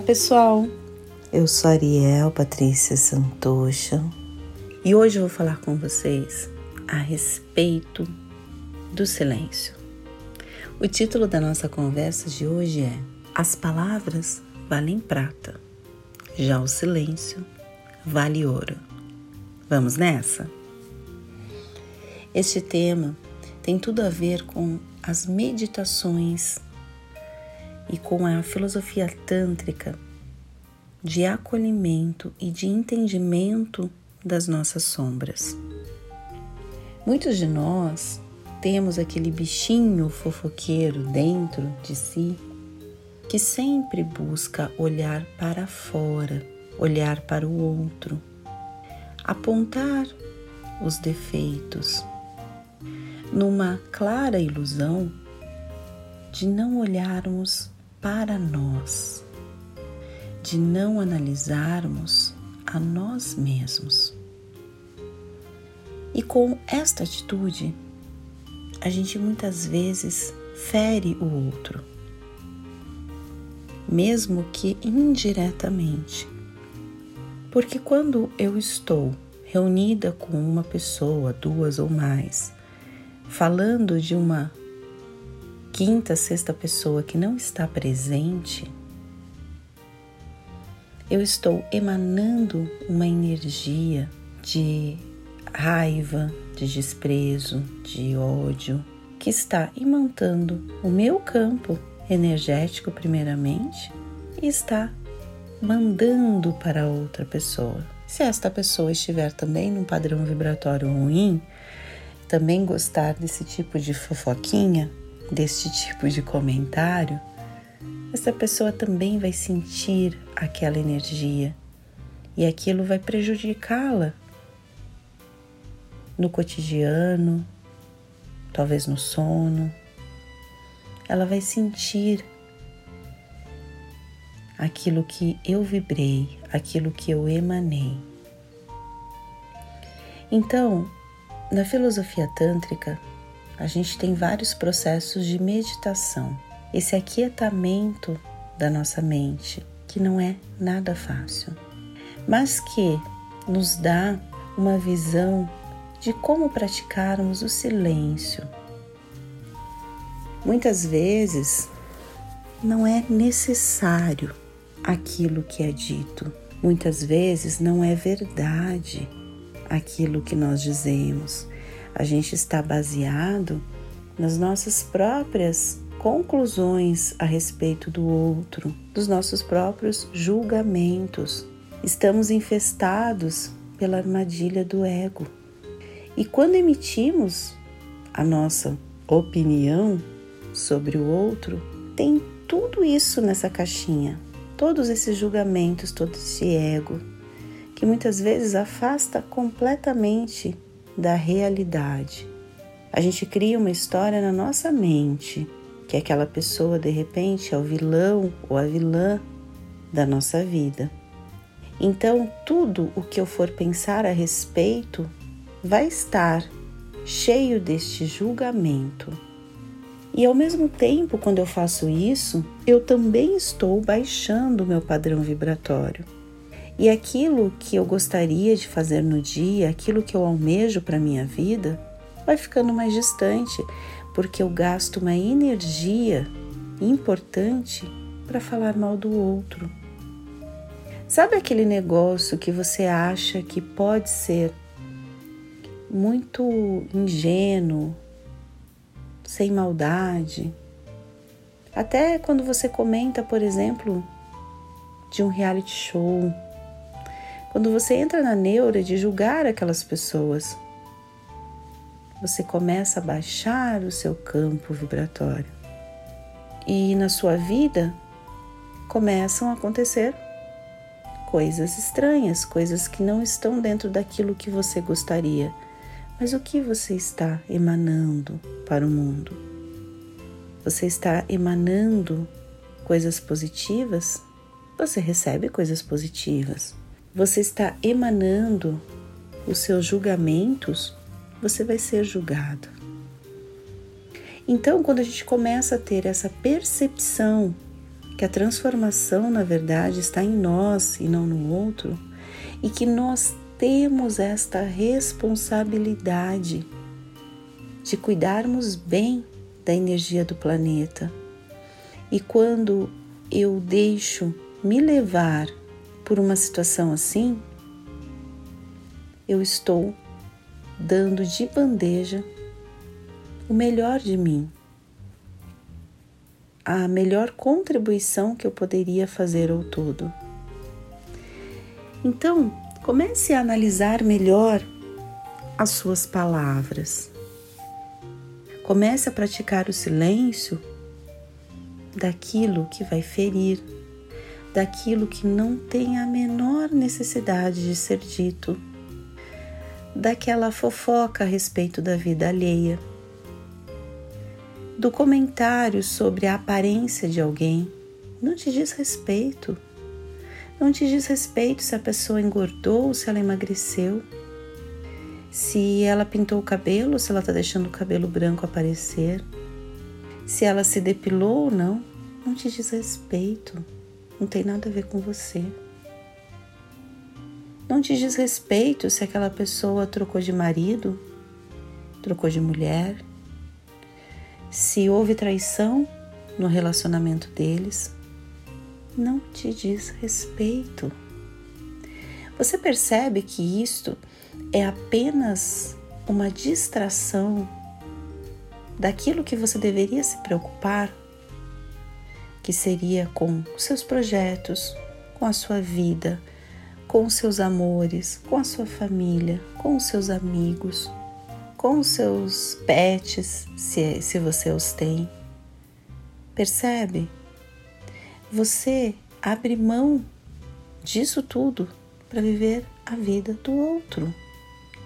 Olá pessoal, eu sou Ariel Patrícia Santocha e hoje eu vou falar com vocês a respeito do silêncio. O título da nossa conversa de hoje é As palavras valem prata, já o silêncio vale ouro. Vamos nessa? Este tema tem tudo a ver com as meditações e com a filosofia tântrica de acolhimento e de entendimento das nossas sombras. Muitos de nós temos aquele bichinho fofoqueiro dentro de si que sempre busca olhar para fora, olhar para o outro, apontar os defeitos, numa clara ilusão de não olharmos para nós, de não analisarmos a nós mesmos. E com esta atitude, a gente muitas vezes fere o outro, mesmo que indiretamente. Porque quando eu estou reunida com uma pessoa, duas ou mais, falando de uma quinta, sexta pessoa que não está presente, eu estou emanando uma energia de raiva, de desprezo, de ódio, que está imantando o meu campo energético, primeiramente, e está mandando para outra pessoa. Se esta pessoa estiver também num padrão vibratório ruim, também gostar desse tipo de fofoquinha, deste tipo de comentário, essa pessoa também vai sentir aquela energia e aquilo vai prejudicá-la no cotidiano, talvez no sono. Ela vai sentir aquilo que eu vibrei, aquilo que eu emanei. Então, na filosofia tântrica, a gente tem vários processos de meditação. Esse aquietamento da nossa mente, que não é nada fácil, mas que nos dá uma visão de como praticarmos o silêncio. Muitas vezes não é necessário aquilo que é dito, muitas vezes não é verdade aquilo que nós dizemos a gente está baseado nas nossas próprias conclusões a respeito do outro, dos nossos próprios julgamentos. Estamos infestados pela armadilha do ego. E quando emitimos a nossa opinião sobre o outro, tem tudo isso nessa caixinha, todos esses julgamentos, todo esse ego, que muitas vezes afasta completamente da realidade. A gente cria uma história na nossa mente, que aquela pessoa de repente é o vilão ou a vilã da nossa vida. Então, tudo o que eu for pensar a respeito vai estar cheio deste julgamento. E ao mesmo tempo, quando eu faço isso, eu também estou baixando o meu padrão vibratório. E aquilo que eu gostaria de fazer no dia, aquilo que eu almejo para minha vida, vai ficando mais distante, porque eu gasto uma energia importante para falar mal do outro. Sabe aquele negócio que você acha que pode ser muito ingênuo, sem maldade? Até quando você comenta, por exemplo, de um reality show, quando você entra na neura de julgar aquelas pessoas, você começa a baixar o seu campo vibratório. E na sua vida começam a acontecer coisas estranhas, coisas que não estão dentro daquilo que você gostaria. Mas o que você está emanando para o mundo? Você está emanando coisas positivas? Você recebe coisas positivas você está emanando os seus julgamentos, você vai ser julgado. Então, quando a gente começa a ter essa percepção que a transformação, na verdade, está em nós e não no outro, e que nós temos esta responsabilidade de cuidarmos bem da energia do planeta. E quando eu deixo me levar por uma situação assim, eu estou dando de bandeja o melhor de mim, a melhor contribuição que eu poderia fazer ao todo. Então, comece a analisar melhor as suas palavras. Comece a praticar o silêncio daquilo que vai ferir, daquilo que não tem a menor necessidade de ser dito, daquela fofoca a respeito da vida alheia, do comentário sobre a aparência de alguém. Não te diz respeito. Não te diz respeito se a pessoa engordou ou se ela emagreceu. Se ela pintou o cabelo, se ela está deixando o cabelo branco aparecer se ela se depilou ou não, não te diz respeito, não tem nada a ver com você. Não te diz respeito se aquela pessoa trocou de marido, trocou de mulher, se houve traição no relacionamento deles. Não te diz respeito. Você percebe que isto é apenas uma distração daquilo que você deveria se preocupar, que seria com seus projetos, com a sua vida, com os seus amores, com a sua família, com os seus amigos, com os seus pets, se, se você os tem. Percebe? Você abre mão disso tudo para viver a vida do outro,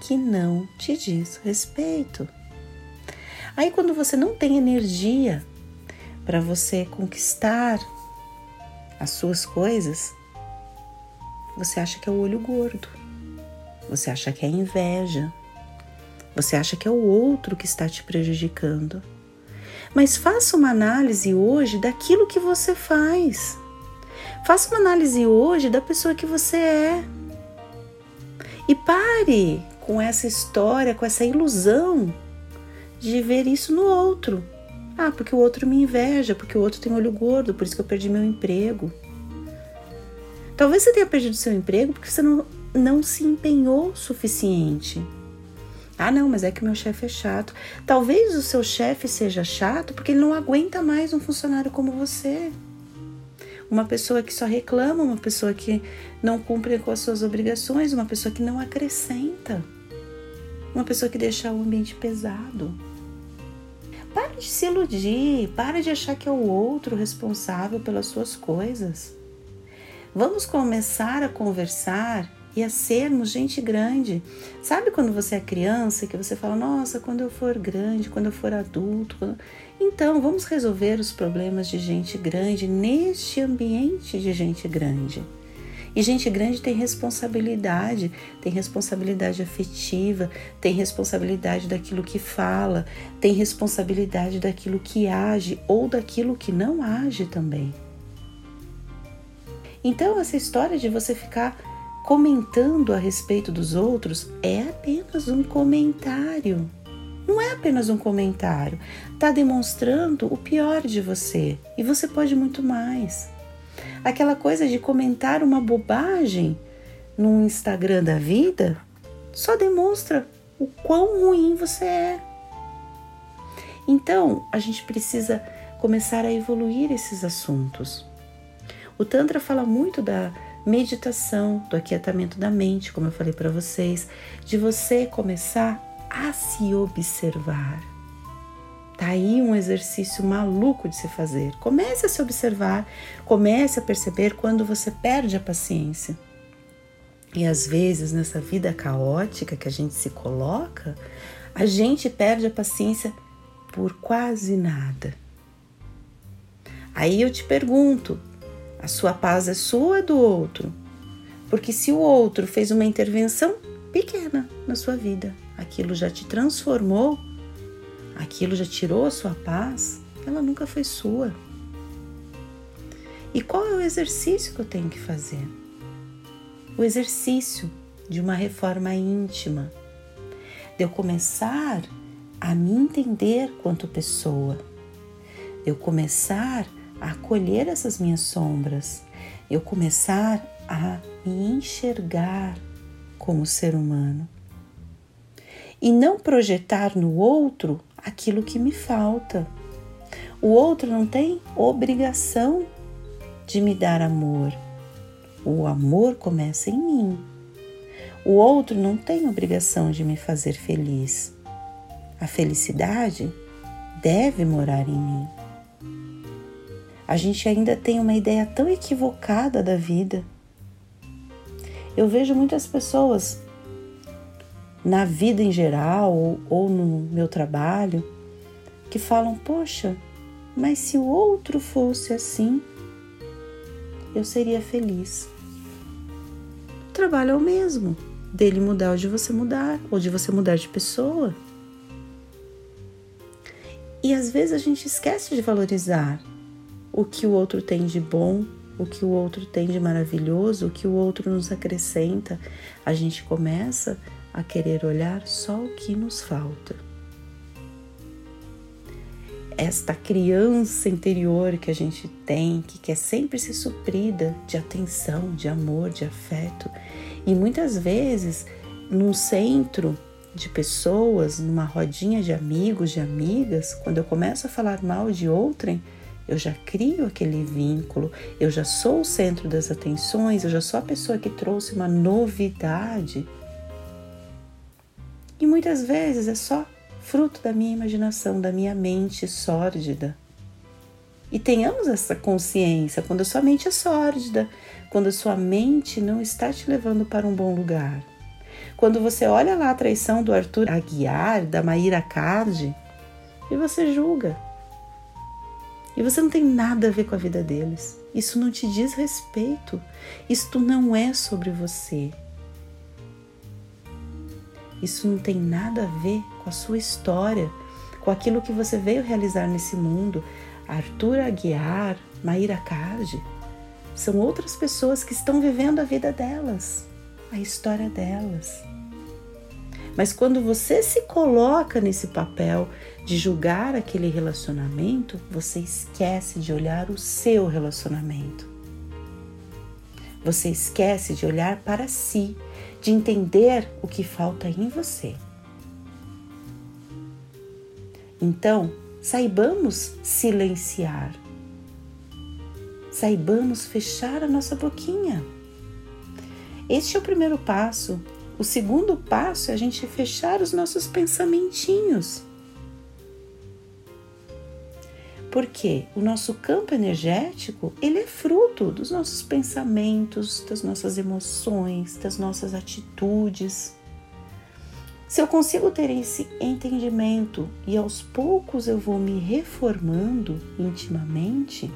que não te diz respeito. Aí, quando você não tem energia para você conquistar as suas coisas, você acha que é o olho gordo, você acha que é inveja, você acha que é o outro que está te prejudicando. Mas faça uma análise hoje daquilo que você faz. Faça uma análise hoje da pessoa que você é. E pare com essa história, com essa ilusão de ver isso no outro. Ah, porque o outro me inveja, porque o outro tem olho gordo, por isso que eu perdi meu emprego. Talvez você tenha perdido seu emprego porque você não, não se empenhou o suficiente. Ah, não, mas é que o meu chefe é chato. Talvez o seu chefe seja chato porque ele não aguenta mais um funcionário como você. Uma pessoa que só reclama, uma pessoa que não cumpre com as suas obrigações, uma pessoa que não acrescenta, uma pessoa que deixa o ambiente pesado. Para de se iludir, para de achar que é o outro responsável pelas suas coisas. Vamos começar a conversar e a sermos gente grande. Sabe quando você é criança que você fala, nossa, quando eu for grande, quando eu for adulto. Quando... Então, vamos resolver os problemas de gente grande neste ambiente de gente grande. E gente grande tem responsabilidade, tem responsabilidade afetiva, tem responsabilidade daquilo que fala, tem responsabilidade daquilo que age ou daquilo que não age também. Então, essa história de você ficar comentando a respeito dos outros é apenas um comentário. Não é apenas um comentário, está demonstrando o pior de você e você pode muito mais. Aquela coisa de comentar uma bobagem no Instagram da vida só demonstra o quão ruim você é. Então, a gente precisa começar a evoluir esses assuntos. O Tantra fala muito da meditação, do aquietamento da mente, como eu falei para vocês, de você começar a se observar. Tá aí um exercício maluco de se fazer. Comece a se observar, comece a perceber quando você perde a paciência. E às vezes, nessa vida caótica que a gente se coloca, a gente perde a paciência por quase nada. Aí eu te pergunto: a sua paz é sua ou é do outro? Porque se o outro fez uma intervenção pequena na sua vida, aquilo já te transformou aquilo já tirou a sua paz, ela nunca foi sua. E qual é o exercício que eu tenho que fazer? O exercício de uma reforma íntima, de eu começar a me entender quanto pessoa, de eu começar a acolher essas minhas sombras, eu começar a me enxergar como ser humano. E não projetar no outro aquilo que me falta. O outro não tem obrigação de me dar amor. O amor começa em mim. O outro não tem obrigação de me fazer feliz. A felicidade deve morar em mim. A gente ainda tem uma ideia tão equivocada da vida. Eu vejo muitas pessoas na vida em geral ou, ou no meu trabalho que falam: Poxa, mas se o outro fosse assim, eu seria feliz. O trabalho é o mesmo, dele mudar ou de você mudar, ou de você mudar de pessoa. E às vezes a gente esquece de valorizar o que o outro tem de bom, o que o outro tem de maravilhoso, o que o outro nos acrescenta. A gente começa a querer olhar só o que nos falta. Esta criança interior que a gente tem, que quer sempre ser suprida de atenção, de amor, de afeto, e muitas vezes num centro de pessoas, numa rodinha de amigos, de amigas, quando eu começo a falar mal de outrem, eu já crio aquele vínculo, eu já sou o centro das atenções, eu já sou a pessoa que trouxe uma novidade. E muitas vezes é só fruto da minha imaginação, da minha mente sórdida. E tenhamos essa consciência quando a sua mente é sórdida, quando a sua mente não está te levando para um bom lugar. Quando você olha lá a traição do Arthur Aguiar, da Maíra Cardi, e você julga. E você não tem nada a ver com a vida deles. Isso não te diz respeito. Isto não é sobre você. Isso não tem nada a ver com a sua história, com aquilo que você veio realizar nesse mundo. Arthur Aguiar, Maíra Cardi, são outras pessoas que estão vivendo a vida delas, a história delas. Mas quando você se coloca nesse papel de julgar aquele relacionamento, você esquece de olhar o seu relacionamento. Você esquece de olhar para si de entender o que falta em você. Então, saibamos silenciar, saibamos fechar a nossa boquinha. Este é o primeiro passo. O segundo passo é a gente fechar os nossos pensamentinhos porque o nosso campo energético ele é fruto dos nossos pensamentos, das nossas emoções, das nossas atitudes. Se eu consigo ter esse entendimento e aos poucos eu vou me reformando intimamente,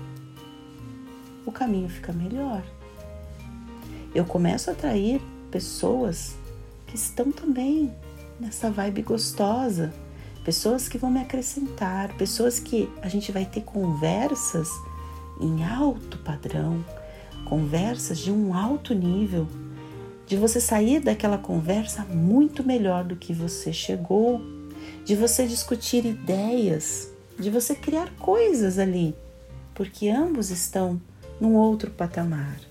o caminho fica melhor. Eu começo a atrair pessoas que estão também nessa vibe gostosa, pessoas que vão me acrescentar, pessoas que a gente vai ter conversas em alto padrão, conversas de um alto nível, de você sair daquela conversa muito melhor do que você chegou, de você discutir ideias, de você criar coisas ali, porque ambos estão num outro patamar.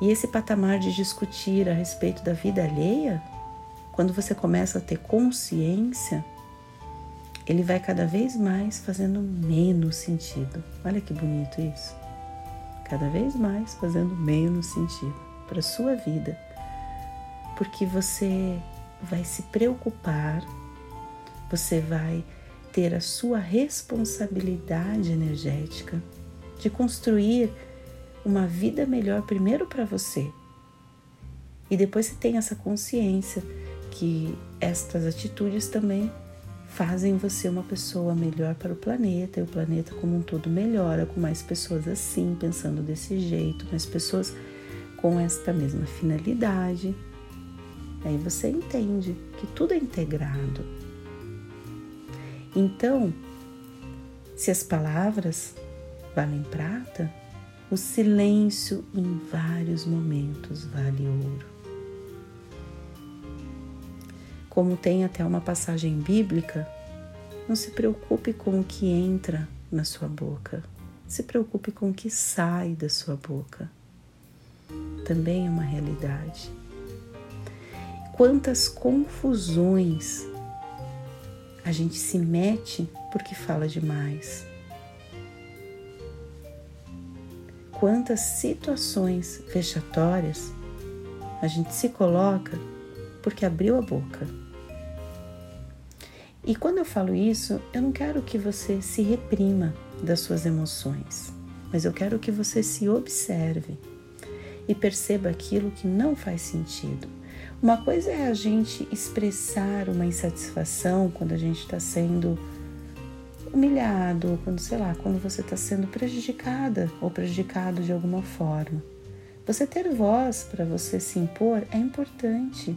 E esse patamar de discutir a respeito da vida alheia quando você começa a ter consciência, ele vai cada vez mais fazendo menos sentido. Olha que bonito isso. Cada vez mais fazendo menos sentido para sua vida. Porque você vai se preocupar, você vai ter a sua responsabilidade energética de construir uma vida melhor primeiro para você. E depois você tem essa consciência que estas atitudes também fazem você uma pessoa melhor para o planeta e o planeta como um todo melhora com mais pessoas assim, pensando desse jeito, mais pessoas com esta mesma finalidade. Aí você entende que tudo é integrado. Então, se as palavras valem prata, o silêncio em vários momentos vale ouro. Como tem até uma passagem bíblica, não se preocupe com o que entra na sua boca, se preocupe com o que sai da sua boca. Também é uma realidade. Quantas confusões a gente se mete porque fala demais. Quantas situações vexatórias a gente se coloca porque abriu a boca. E quando eu falo isso, eu não quero que você se reprima das suas emoções, mas eu quero que você se observe e perceba aquilo que não faz sentido. Uma coisa é a gente expressar uma insatisfação quando a gente está sendo humilhado, quando, sei lá, quando você está sendo prejudicada ou prejudicado de alguma forma. Você ter voz para você se impor é importante.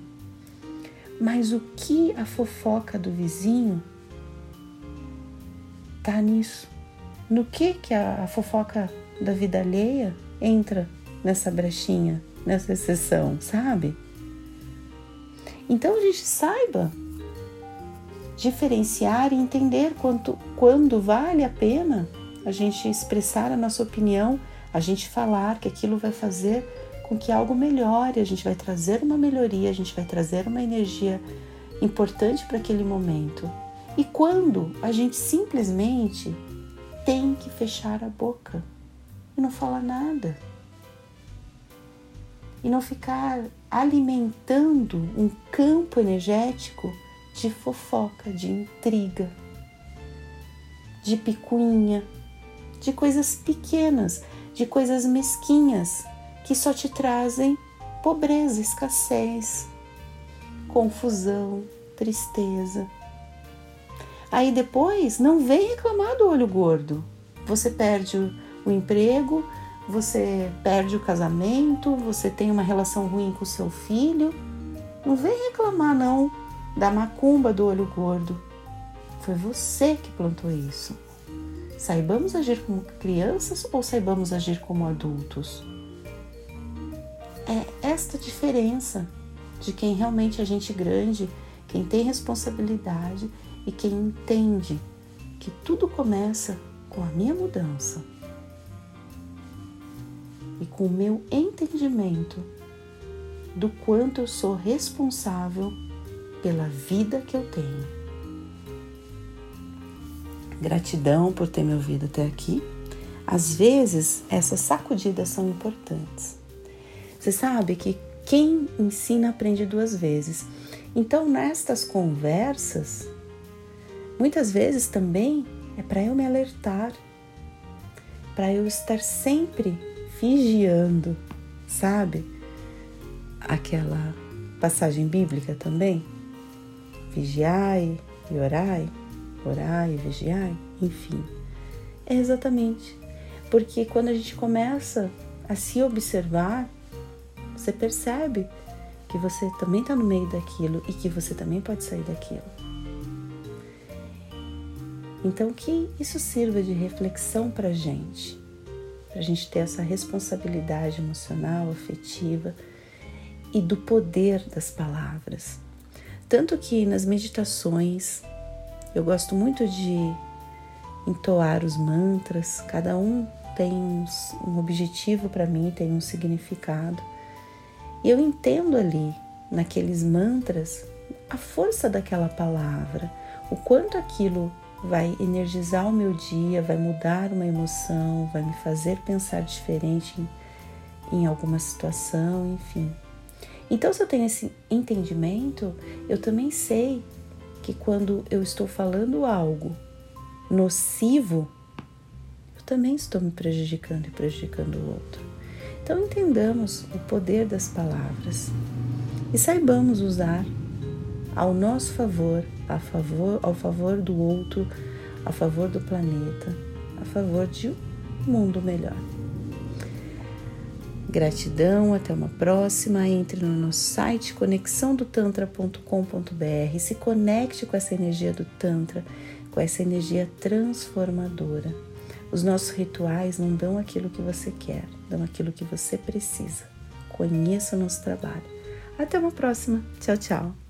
Mas o que a fofoca do vizinho tá nisso? No que que a, a fofoca da vida alheia entra nessa brechinha, nessa exceção, sabe? Então a gente saiba diferenciar e entender quanto, quando vale a pena a gente expressar a nossa opinião, a gente falar que aquilo vai fazer com que algo melhore, a gente vai trazer uma melhoria, a gente vai trazer uma energia importante para aquele momento. E quando a gente simplesmente tem que fechar a boca e não falar nada e não ficar alimentando um campo energético de fofoca, de intriga, de picuinha, de coisas pequenas, de coisas mesquinhas que só te trazem pobreza, escassez, confusão, tristeza. Aí depois não vem reclamar do olho gordo. Você perde o emprego, você perde o casamento, você tem uma relação ruim com o seu filho. Não vem reclamar não da macumba do olho gordo. Foi você que plantou isso. Saibamos agir como crianças ou saibamos agir como adultos? É esta diferença de quem realmente é gente grande, quem tem responsabilidade e quem entende que tudo começa com a minha mudança e com o meu entendimento do quanto eu sou responsável pela vida que eu tenho. Gratidão por ter me ouvido até aqui. Às vezes, essas sacudidas são importantes. Você sabe que quem ensina aprende duas vezes. Então, nestas conversas, muitas vezes também é para eu me alertar, para eu estar sempre vigiando, sabe? Aquela passagem bíblica também. Vigiai e orai, orai e vigiai, enfim. É exatamente. Porque quando a gente começa a se observar, você percebe que você também está no meio daquilo e que você também pode sair daquilo. Então, que isso sirva de reflexão para a gente para a gente ter essa responsabilidade emocional, afetiva e do poder das palavras. Tanto que nas meditações eu gosto muito de entoar os mantras, cada um tem um objetivo para mim, tem um significado. E eu entendo ali, naqueles mantras, a força daquela palavra, o quanto aquilo vai energizar o meu dia, vai mudar uma emoção, vai me fazer pensar diferente em, em alguma situação, enfim. Então, se eu tenho esse entendimento, eu também sei que quando eu estou falando algo nocivo, eu também estou me prejudicando e prejudicando o outro. Então, entendamos o poder das palavras e saibamos usar ao nosso favor, a favor, ao favor do outro, a favor do planeta, a favor de um mundo melhor. Gratidão, até uma próxima. Entre no nosso site conexãodotantra.com.br, se conecte com essa energia do Tantra, com essa energia transformadora. Os nossos rituais não dão aquilo que você quer, dão aquilo que você precisa. Conheça o nosso trabalho. Até uma próxima. Tchau, tchau.